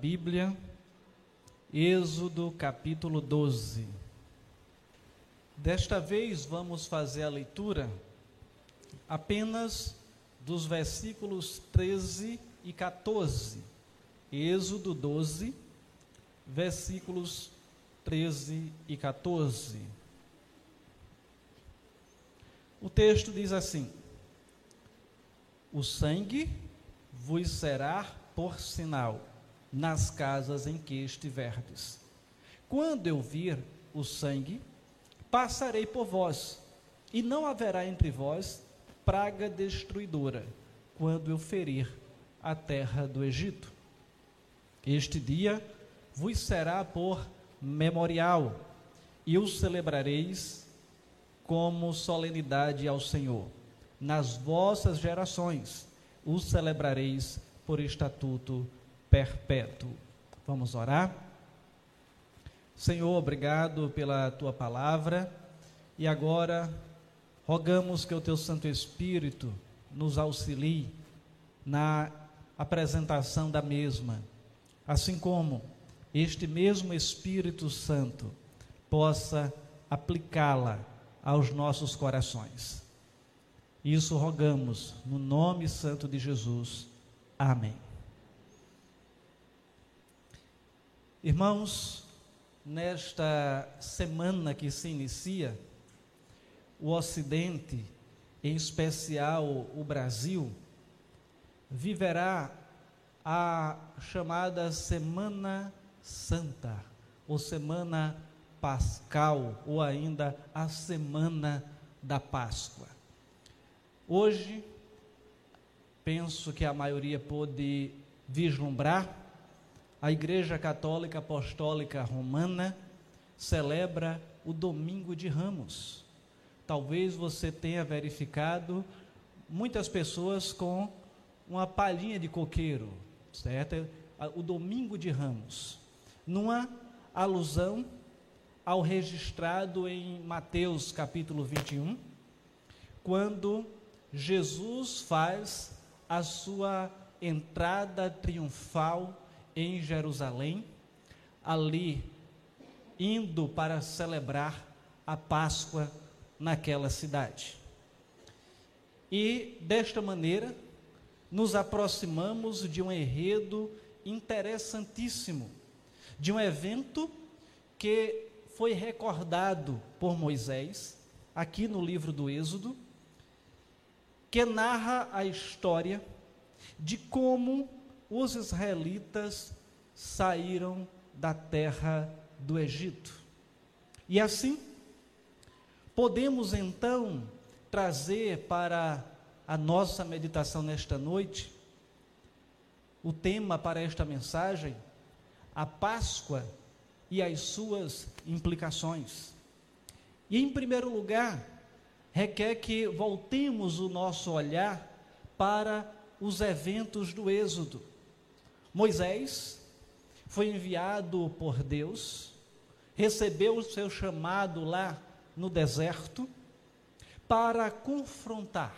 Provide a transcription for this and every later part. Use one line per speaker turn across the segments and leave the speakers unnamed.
Bíblia, Êxodo capítulo 12. Desta vez vamos fazer a leitura apenas dos versículos 13 e 14. Êxodo 12, versículos 13 e 14. O texto diz assim: O sangue vos será por sinal nas casas em que estiverdes. Quando eu vir o sangue, passarei por vós, e não haverá entre vós praga destruidora, quando eu ferir a terra do Egito. Este dia vos será por memorial, e o celebrareis como solenidade ao Senhor. Nas vossas gerações o celebrareis por estatuto perpétuo. Vamos orar? Senhor, obrigado pela tua palavra e agora rogamos que o teu Santo Espírito nos auxilie na apresentação da mesma, assim como este mesmo Espírito Santo possa aplicá-la aos nossos corações. Isso rogamos no nome santo de Jesus. Amém. Irmãos, nesta semana que se inicia, o Ocidente, em especial o Brasil, viverá a chamada Semana Santa, ou Semana Pascal, ou ainda a Semana da Páscoa. Hoje, penso que a maioria pôde vislumbrar a Igreja Católica Apostólica Romana celebra o Domingo de Ramos. Talvez você tenha verificado muitas pessoas com uma palhinha de coqueiro, certo? O Domingo de Ramos, numa alusão ao registrado em Mateus capítulo 21, quando Jesus faz a sua entrada triunfal em Jerusalém, ali indo para celebrar a Páscoa naquela cidade. E desta maneira, nos aproximamos de um enredo interessantíssimo, de um evento que foi recordado por Moisés, aqui no livro do Êxodo, que narra a história de como os israelitas saíram da terra do Egito. E assim, podemos então trazer para a nossa meditação nesta noite o tema para esta mensagem, a Páscoa e as suas implicações. E em primeiro lugar, requer que voltemos o nosso olhar para os eventos do Êxodo Moisés foi enviado por Deus, recebeu o seu chamado lá no deserto para confrontar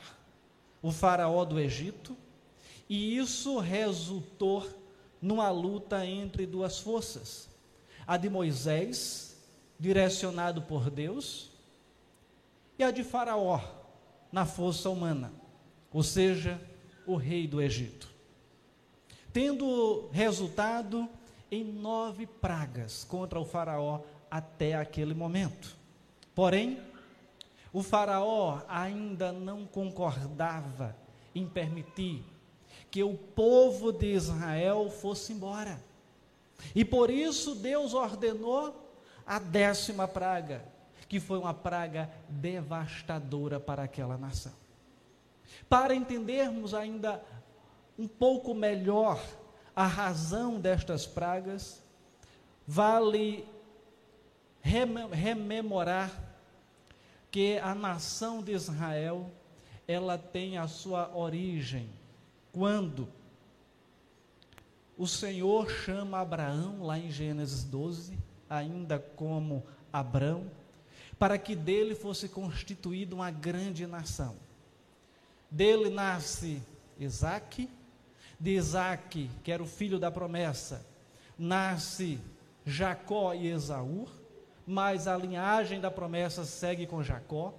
o faraó do Egito, e isso resultou numa luta entre duas forças: a de Moisés, direcionado por Deus, e a de Faraó, na força humana, ou seja, o rei do Egito tendo resultado em nove pragas contra o Faraó até aquele momento. Porém, o Faraó ainda não concordava em permitir que o povo de Israel fosse embora. E por isso Deus ordenou a décima praga, que foi uma praga devastadora para aquela nação. Para entendermos ainda um pouco melhor a razão destas pragas, vale rememorar que a nação de Israel ela tem a sua origem quando o Senhor chama Abraão lá em Gênesis 12, ainda como Abrão, para que dele fosse constituída uma grande nação. Dele nasce Isaac, de Isaac, que era o filho da promessa, nasce Jacó e Esaú, mas a linhagem da promessa segue com Jacó.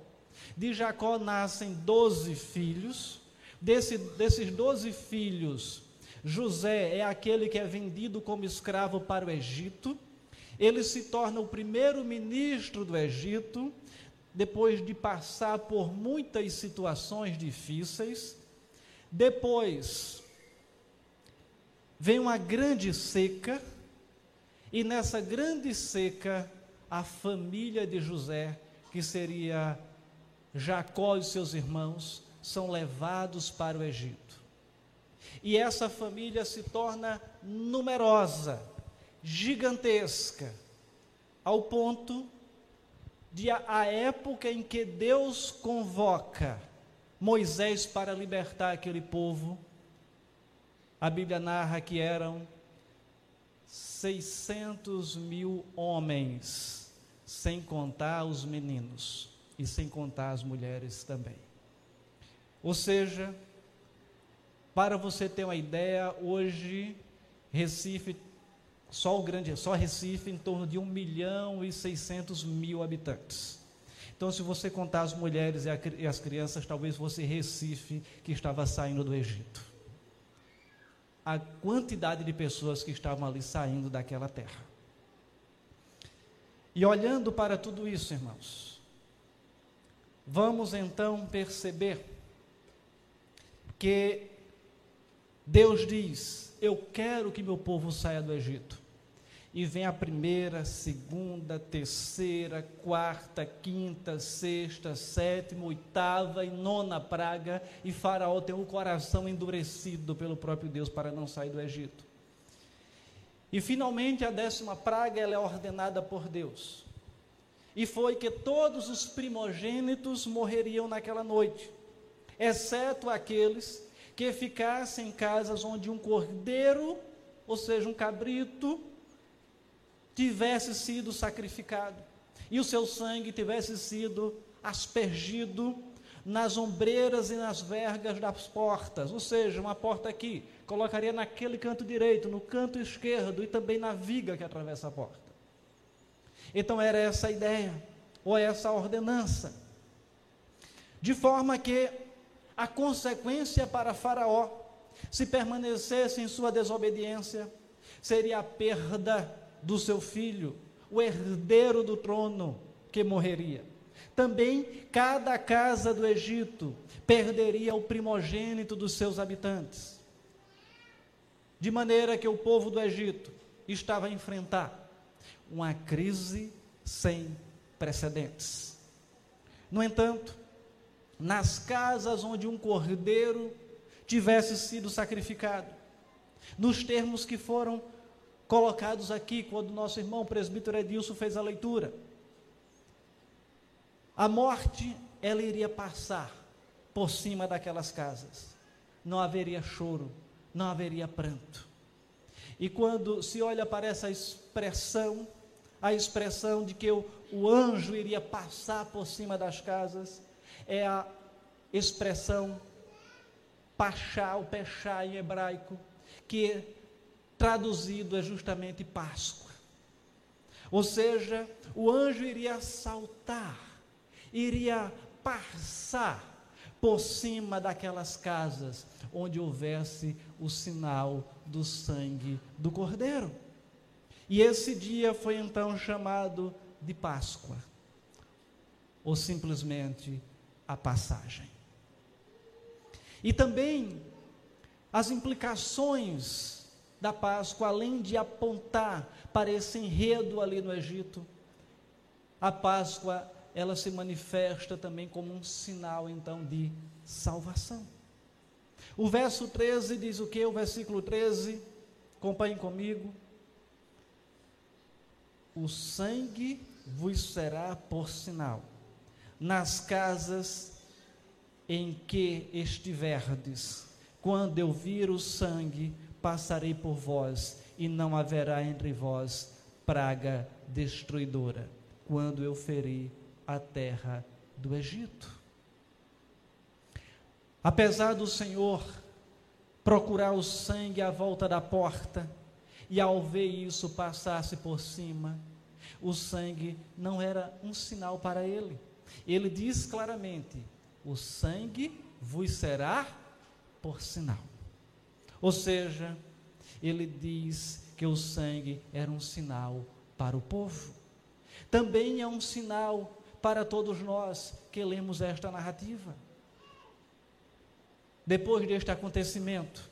De Jacó nascem doze filhos. Desse, desses doze filhos, José é aquele que é vendido como escravo para o Egito. Ele se torna o primeiro ministro do Egito, depois de passar por muitas situações difíceis. Depois, vem uma grande seca, e nessa grande seca, a família de José, que seria Jacó e seus irmãos, são levados para o Egito. E essa família se torna numerosa, gigantesca, ao ponto de a, a época em que Deus convoca Moisés para libertar aquele povo, a Bíblia narra que eram 600 mil homens, sem contar os meninos e sem contar as mulheres também. Ou seja, para você ter uma ideia, hoje Recife, só o grande, só Recife, em torno de 1 milhão e 600 mil habitantes. Então, se você contar as mulheres e, as crianças, talvez fosse Recife que estava saindo do Egito a quantidade de pessoas que estavam ali saindo daquela terra. E olhando para tudo isso, irmãos, vamos então perceber que Deus diz: Eu quero que meu povo saia do Egito e vem a primeira, segunda, terceira, quarta, quinta, sexta, sétima, oitava e nona praga, e Faraó tem o coração endurecido pelo próprio Deus para não sair do Egito. E finalmente a décima praga ela é ordenada por Deus. E foi que todos os primogênitos morreriam naquela noite, exceto aqueles que ficassem em casas onde um cordeiro, ou seja, um cabrito, tivesse sido sacrificado e o seu sangue tivesse sido aspergido nas ombreiras e nas vergas das portas, ou seja, uma porta aqui, colocaria naquele canto direito, no canto esquerdo e também na viga que atravessa a porta. Então era essa a ideia, ou essa ordenança. De forma que a consequência para Faraó, se permanecesse em sua desobediência, seria a perda do seu filho, o herdeiro do trono que morreria. Também cada casa do Egito perderia o primogênito dos seus habitantes. De maneira que o povo do Egito estava a enfrentar uma crise sem precedentes. No entanto, nas casas onde um cordeiro tivesse sido sacrificado, nos termos que foram colocados aqui quando nosso irmão presbítero Edilson fez a leitura. A morte, ela iria passar por cima daquelas casas. Não haveria choro, não haveria pranto. E quando se olha para essa expressão, a expressão de que o, o anjo iria passar por cima das casas, é a expressão pachá, o pechá em hebraico, que traduzido é justamente Páscoa. Ou seja, o anjo iria saltar, iria passar por cima daquelas casas onde houvesse o sinal do sangue do Cordeiro. E esse dia foi então chamado de Páscoa, ou simplesmente a passagem. E também as implicações da Páscoa, além de apontar para esse enredo ali no Egito, a Páscoa ela se manifesta também como um sinal então de salvação. O verso 13 diz o que? O versículo 13, acompanhe comigo. O sangue vos será por sinal nas casas em que estiverdes. Quando eu vir o sangue, passarei por vós, e não haverá entre vós praga destruidora, quando eu ferir a terra do Egito. Apesar do Senhor procurar o sangue à volta da porta, e ao ver isso passasse por cima, o sangue não era um sinal para ele. Ele diz claramente: o sangue vos será por sinal. Ou seja, ele diz que o sangue era um sinal para o povo. Também é um sinal para todos nós que lemos esta narrativa. Depois deste acontecimento,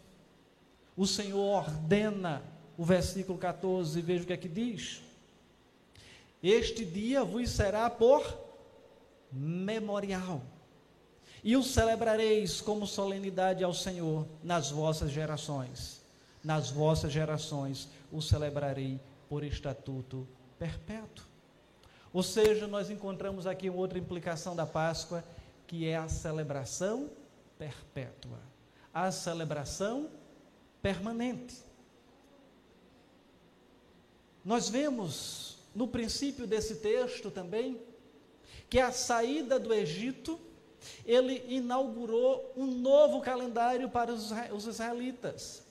o Senhor ordena o versículo 14, veja o que é que diz. Este dia vos será por memorial, e o celebrareis como solenidade ao Senhor nas vossas gerações. Nas vossas gerações o celebrarei por estatuto perpétuo. Ou seja, nós encontramos aqui outra implicação da Páscoa, que é a celebração perpétua, a celebração permanente. Nós vemos no princípio desse texto também que a saída do Egito, ele inaugurou um novo calendário para os israelitas.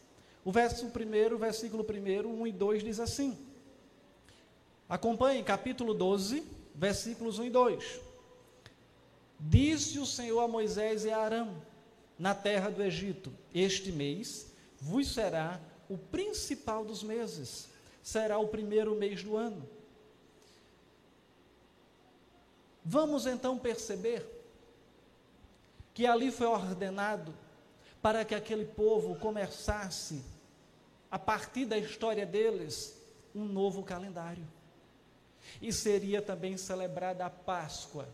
O verso 1, versículo 1, 1 e 2 diz assim: Acompanhe capítulo 12, versículos 1 e 2. Disse o Senhor a Moisés e a Arão, na terra do Egito: Este mês vos será o principal dos meses, será o primeiro mês do ano. Vamos então perceber que ali foi ordenado para que aquele povo começasse, a partir da história deles, um novo calendário. E seria também celebrada a Páscoa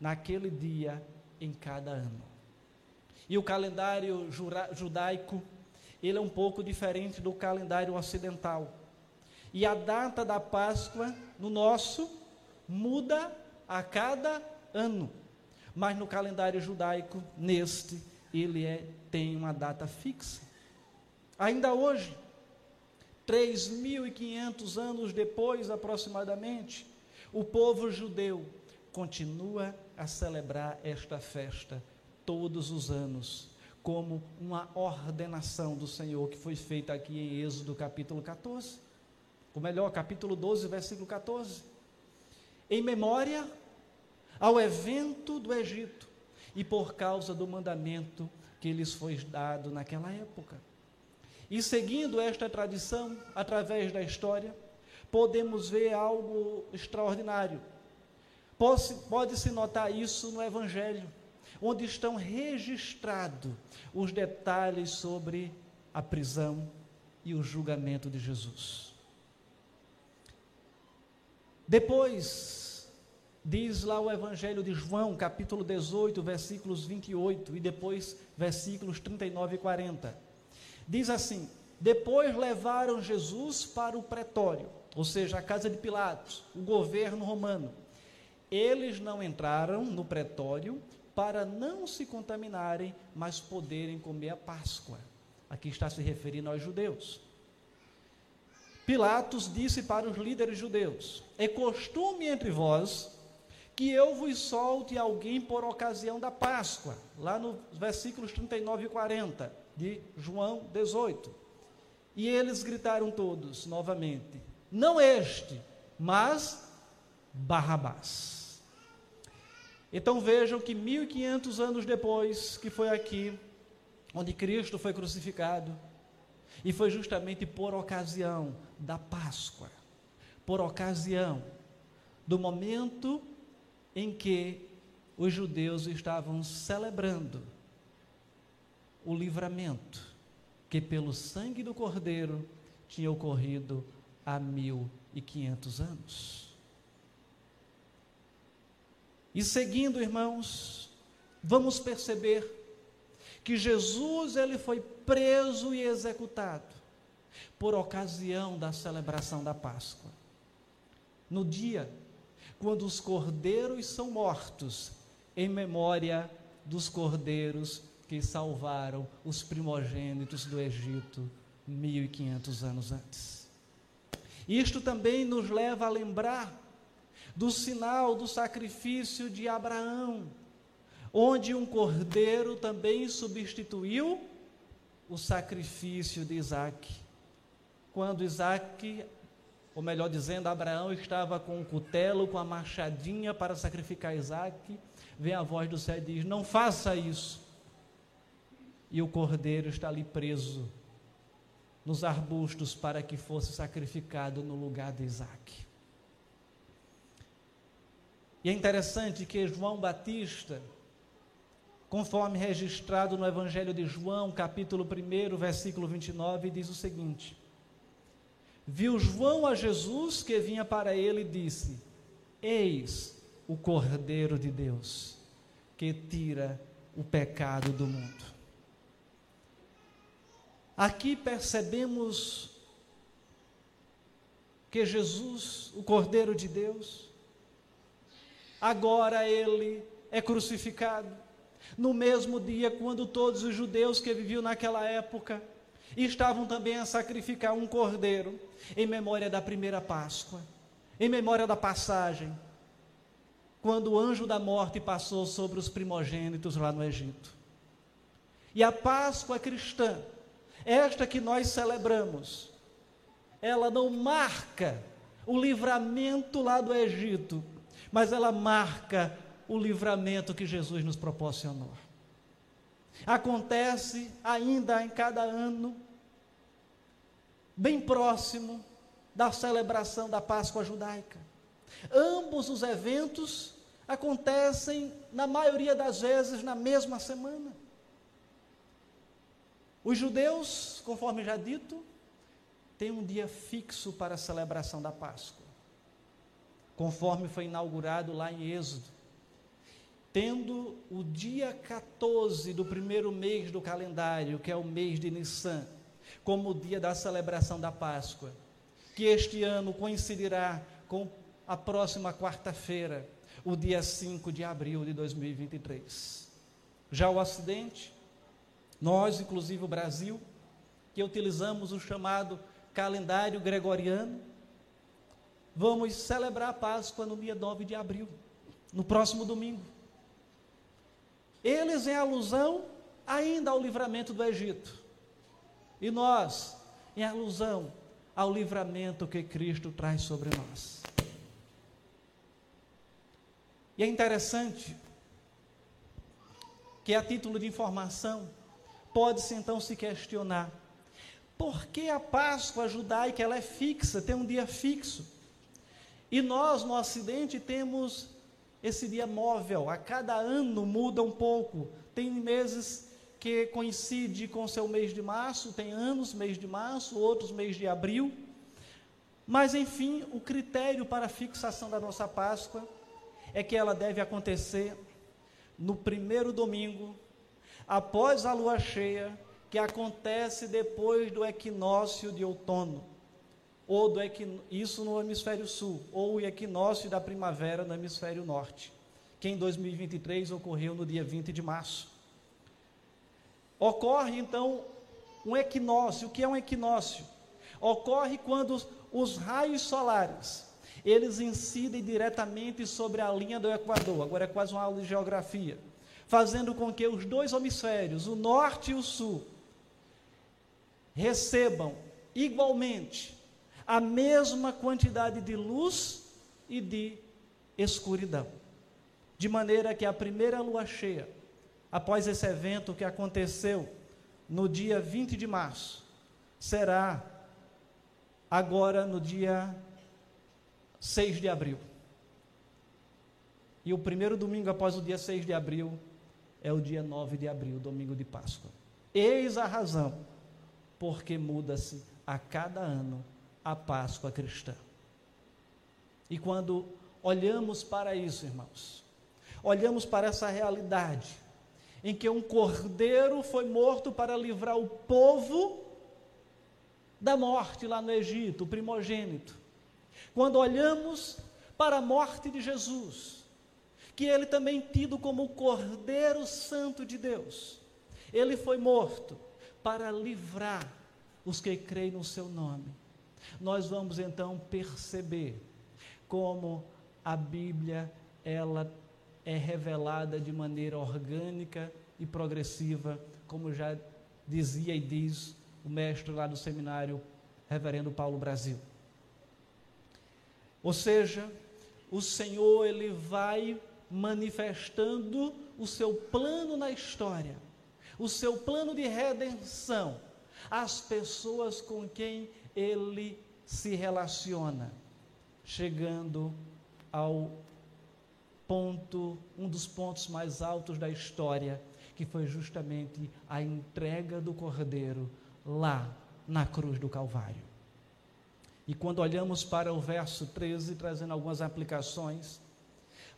naquele dia em cada ano. E o calendário judaico, ele é um pouco diferente do calendário ocidental. E a data da Páscoa, no nosso, muda a cada ano. Mas no calendário judaico, neste, ele é, tem uma data fixa. Ainda hoje, 3.500 anos depois, aproximadamente, o povo judeu continua a celebrar esta festa todos os anos, como uma ordenação do Senhor que foi feita aqui em Êxodo capítulo 14. Ou melhor, capítulo 12, versículo 14. Em memória ao evento do Egito e por causa do mandamento que lhes foi dado naquela época. E seguindo esta tradição, através da história, podemos ver algo extraordinário. Pode-se notar isso no Evangelho, onde estão registrados os detalhes sobre a prisão e o julgamento de Jesus. Depois, diz lá o Evangelho de João, capítulo 18, versículos 28 e depois versículos 39 e 40 Diz assim: Depois levaram Jesus para o pretório, ou seja, a casa de Pilatos, o governo romano. Eles não entraram no pretório para não se contaminarem, mas poderem comer a Páscoa. Aqui está se referindo aos judeus. Pilatos disse para os líderes judeus: É costume entre vós que eu vos solte alguém por ocasião da Páscoa, lá nos versículos 39 e 40 de João 18. E eles gritaram todos novamente: Não este, mas Barrabás. Então vejam que 1500 anos depois, que foi aqui onde Cristo foi crucificado, e foi justamente por ocasião da Páscoa, por ocasião do momento em que os judeus estavam celebrando o livramento que pelo sangue do Cordeiro tinha ocorrido há mil e quinhentos anos. E seguindo, irmãos, vamos perceber que Jesus ele foi preso e executado por ocasião da celebração da Páscoa. No dia quando os cordeiros são mortos em memória dos cordeiros que salvaram os primogênitos do Egito 1500 anos antes. Isto também nos leva a lembrar do sinal do sacrifício de Abraão, onde um cordeiro também substituiu o sacrifício de Isaac. quando Isaac, ou melhor dizendo, Abraão estava com o cutelo, com a machadinha para sacrificar Isaac, vem a voz do céu e diz: Não faça isso. E o cordeiro está ali preso nos arbustos para que fosse sacrificado no lugar de Isaac. E é interessante que João Batista, conforme registrado no Evangelho de João, capítulo 1, versículo 29, diz o seguinte: Viu João a Jesus que vinha para ele e disse: Eis o Cordeiro de Deus, que tira o pecado do mundo. Aqui percebemos que Jesus, o Cordeiro de Deus, agora ele é crucificado. No mesmo dia, quando todos os judeus que viviam naquela época estavam também a sacrificar um cordeiro em memória da primeira Páscoa, em memória da passagem, quando o anjo da morte passou sobre os primogênitos lá no Egito. E a Páscoa cristã, esta que nós celebramos, ela não marca o livramento lá do Egito, mas ela marca o livramento que Jesus nos proporcionou. Acontece ainda em cada ano bem próximo da celebração da Páscoa judaica. Ambos os eventos acontecem, na maioria das vezes, na mesma semana. Os judeus, conforme já dito, têm um dia fixo para a celebração da Páscoa, conforme foi inaugurado lá em Êxodo. Tendo o dia 14 do primeiro mês do calendário, que é o mês de Nissan, como o dia da celebração da Páscoa, que este ano coincidirá com a próxima quarta-feira, o dia 5 de abril de 2023. Já o Ocidente, nós, inclusive o Brasil, que utilizamos o chamado calendário gregoriano, vamos celebrar a Páscoa no dia 9 de abril, no próximo domingo. Eles em alusão ainda ao livramento do Egito. E nós, em alusão ao livramento que Cristo traz sobre nós. E é interessante que, a título de informação, pode-se então se questionar: por que a Páscoa judaica ela é fixa, tem um dia fixo? E nós, no Ocidente, temos esse dia móvel, a cada ano muda um pouco. Tem meses que coincide com seu mês de março, tem anos, mês de março, outros mês de abril. Mas, enfim, o critério para a fixação da nossa Páscoa é que ela deve acontecer no primeiro domingo, após a lua cheia, que acontece depois do equinócio de outono, ou do equin... isso no hemisfério sul, ou o equinócio da primavera no hemisfério norte, que em 2023 ocorreu no dia 20 de março. Ocorre então um equinócio. O que é um equinócio? Ocorre quando os raios solares eles incidem diretamente sobre a linha do Equador. Agora é quase uma aula de geografia, fazendo com que os dois hemisférios, o norte e o sul, recebam igualmente a mesma quantidade de luz e de escuridão. De maneira que a primeira lua cheia após esse evento que aconteceu no dia 20 de março, será agora no dia 6 de abril. E o primeiro domingo após o dia 6 de abril é o dia 9 de abril, domingo de Páscoa. Eis a razão porque muda-se a cada ano a Páscoa cristã. E quando olhamos para isso, irmãos, olhamos para essa realidade, em que um cordeiro foi morto para livrar o povo da morte lá no Egito, o primogênito. Quando olhamos para a morte de Jesus, que ele também tido como o Cordeiro Santo de Deus, ele foi morto para livrar os que creem no seu nome. Nós vamos então perceber como a Bíblia ela é revelada de maneira orgânica e progressiva, como já dizia e diz o mestre lá do seminário Reverendo Paulo Brasil. Ou seja, o Senhor ele vai manifestando o seu plano na história, o seu plano de redenção às pessoas com quem ele se relaciona, chegando ao ponto, um dos pontos mais altos da história, que foi justamente a entrega do Cordeiro lá na cruz do Calvário. E quando olhamos para o verso 13, trazendo algumas aplicações,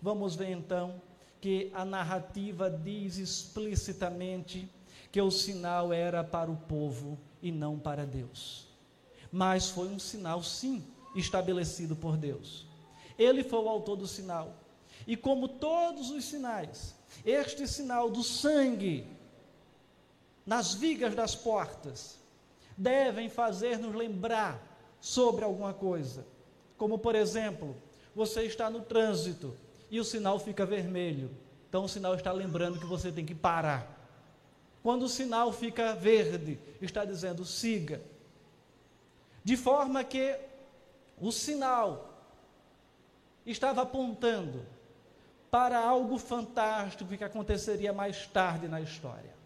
vamos ver então que a narrativa diz explicitamente que o sinal era para o povo e não para Deus. Mas foi um sinal, sim, estabelecido por Deus. Ele foi o autor do sinal. E como todos os sinais, este sinal do sangue nas vigas das portas devem fazer-nos lembrar sobre alguma coisa. Como, por exemplo, você está no trânsito e o sinal fica vermelho. Então o sinal está lembrando que você tem que parar. Quando o sinal fica verde, está dizendo siga. De forma que o sinal estava apontando para algo fantástico que aconteceria mais tarde na história.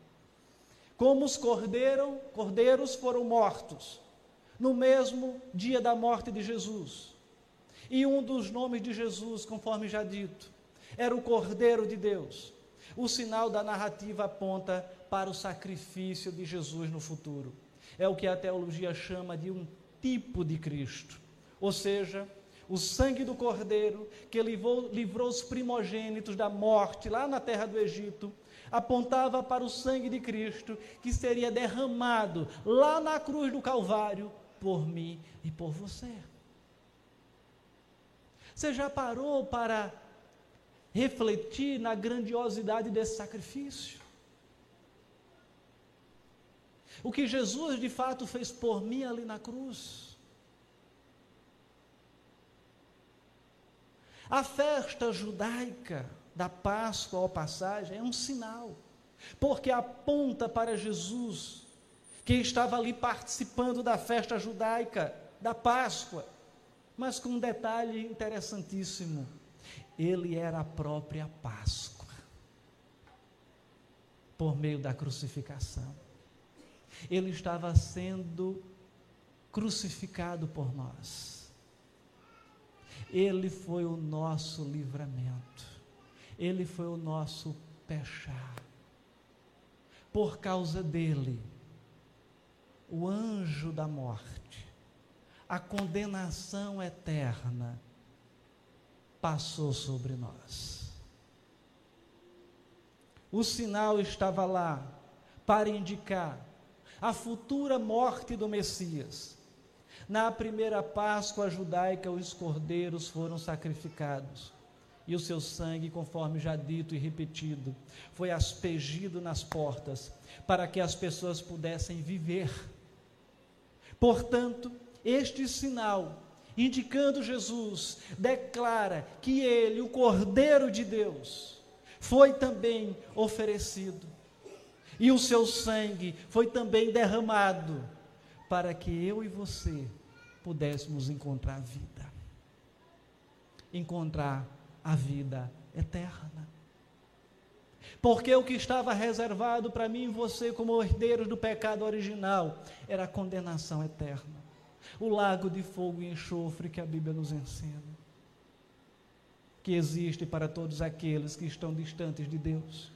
Como os cordeiro, cordeiros foram mortos no mesmo dia da morte de Jesus. E um dos nomes de Jesus, conforme já dito, era o Cordeiro de Deus. O sinal da narrativa aponta para o sacrifício de Jesus no futuro. É o que a teologia chama de um tipo de Cristo. Ou seja, o sangue do Cordeiro que livrou, livrou os primogênitos da morte lá na terra do Egito, apontava para o sangue de Cristo que seria derramado lá na cruz do Calvário por mim e por você. Você já parou para refletir na grandiosidade desse sacrifício? O que Jesus de fato fez por mim ali na cruz. A festa judaica da Páscoa ou passagem é um sinal, porque aponta para Jesus, que estava ali participando da festa judaica da Páscoa, mas com um detalhe interessantíssimo: ele era a própria Páscoa, por meio da crucificação. Ele estava sendo crucificado por nós. Ele foi o nosso livramento. Ele foi o nosso pechar. Por causa dele, o anjo da morte, a condenação eterna, passou sobre nós. O sinal estava lá para indicar a futura morte do Messias. Na primeira Páscoa judaica, os cordeiros foram sacrificados e o seu sangue, conforme já dito e repetido, foi aspergido nas portas para que as pessoas pudessem viver. Portanto, este sinal indicando Jesus, declara que ele, o Cordeiro de Deus, foi também oferecido e o seu sangue foi também derramado para que eu e você pudéssemos encontrar vida, encontrar a vida eterna. Porque o que estava reservado para mim e você, como herdeiros do pecado original, era a condenação eterna o lago de fogo e enxofre que a Bíblia nos ensina, que existe para todos aqueles que estão distantes de Deus.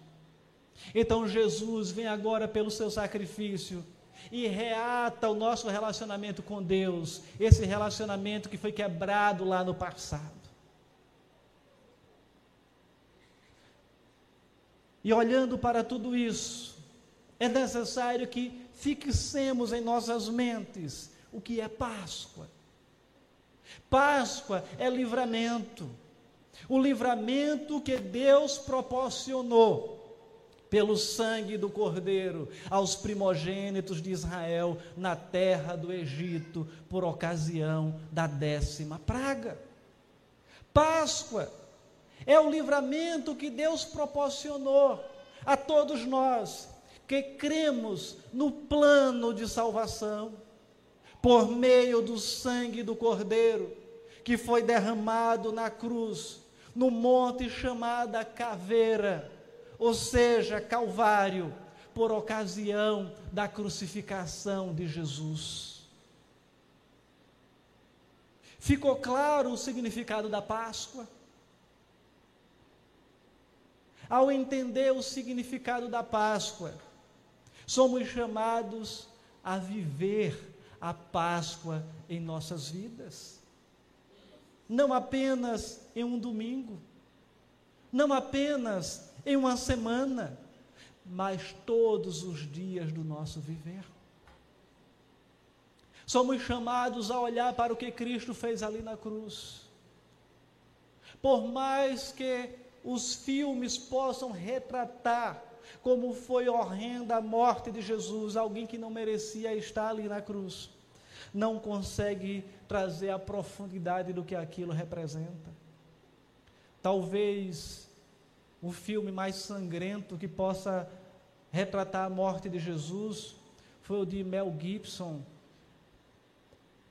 Então Jesus vem agora pelo seu sacrifício e reata o nosso relacionamento com Deus, esse relacionamento que foi quebrado lá no passado. E olhando para tudo isso, é necessário que fixemos em nossas mentes o que é Páscoa. Páscoa é livramento. O livramento que Deus proporcionou pelo sangue do Cordeiro aos primogênitos de Israel na terra do Egito, por ocasião da décima praga. Páscoa é o livramento que Deus proporcionou a todos nós que cremos no plano de salvação por meio do sangue do Cordeiro, que foi derramado na cruz, no monte chamada Caveira, ou seja, Calvário, por ocasião da crucificação de Jesus. Ficou claro o significado da Páscoa? Ao entender o significado da Páscoa, somos chamados a viver a Páscoa em nossas vidas. Não apenas em um domingo, não apenas em uma semana, mas todos os dias do nosso viver. Somos chamados a olhar para o que Cristo fez ali na cruz. Por mais que os filmes possam retratar como foi horrenda a morte de Jesus, alguém que não merecia estar ali na cruz, não consegue trazer a profundidade do que aquilo representa. Talvez o filme mais sangrento que possa retratar a morte de Jesus foi o de Mel Gibson,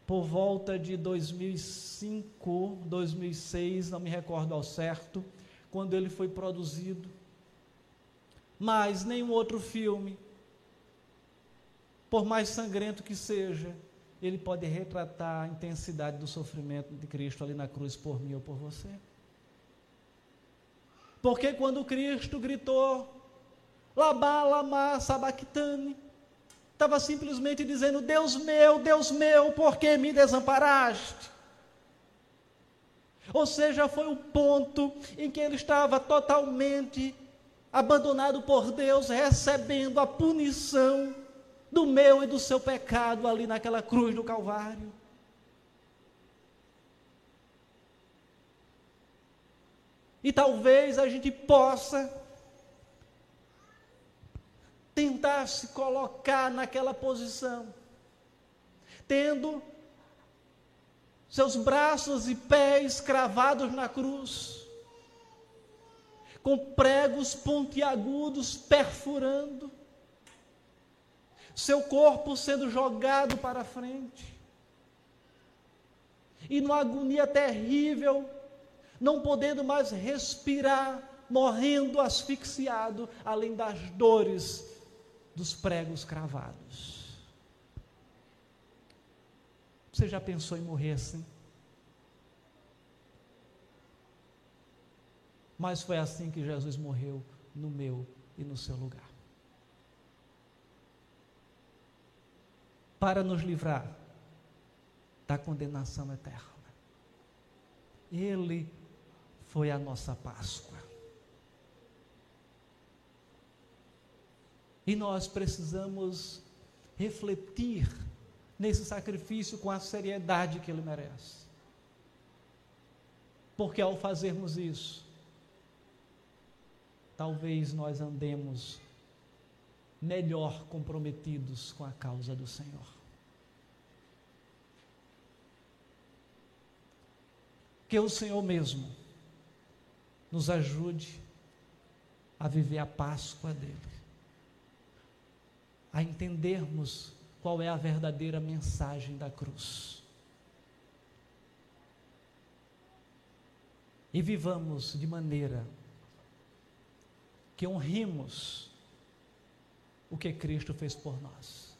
por volta de 2005, 2006, não me recordo ao certo, quando ele foi produzido. Mas nenhum outro filme, por mais sangrento que seja, ele pode retratar a intensidade do sofrimento de Cristo ali na cruz por mim ou por você. Porque quando Cristo gritou, Labá, Lamá, Sabactane, estava simplesmente dizendo: Deus meu, Deus meu, por que me desamparaste? Ou seja, foi o ponto em que ele estava totalmente abandonado por Deus, recebendo a punição do meu e do seu pecado ali naquela cruz do Calvário. E talvez a gente possa tentar se colocar naquela posição, tendo seus braços e pés cravados na cruz, com pregos pontiagudos perfurando, seu corpo sendo jogado para frente, e numa agonia terrível, não podendo mais respirar, morrendo asfixiado, além das dores dos pregos cravados. Você já pensou em morrer assim? Mas foi assim que Jesus morreu no meu e no seu lugar. Para nos livrar da condenação eterna. Ele foi a nossa Páscoa. E nós precisamos refletir nesse sacrifício com a seriedade que ele merece. Porque ao fazermos isso, talvez nós andemos melhor comprometidos com a causa do Senhor. Que o Senhor mesmo nos ajude a viver a Páscoa dele a entendermos qual é a verdadeira mensagem da cruz. E vivamos de maneira que honremos o que Cristo fez por nós.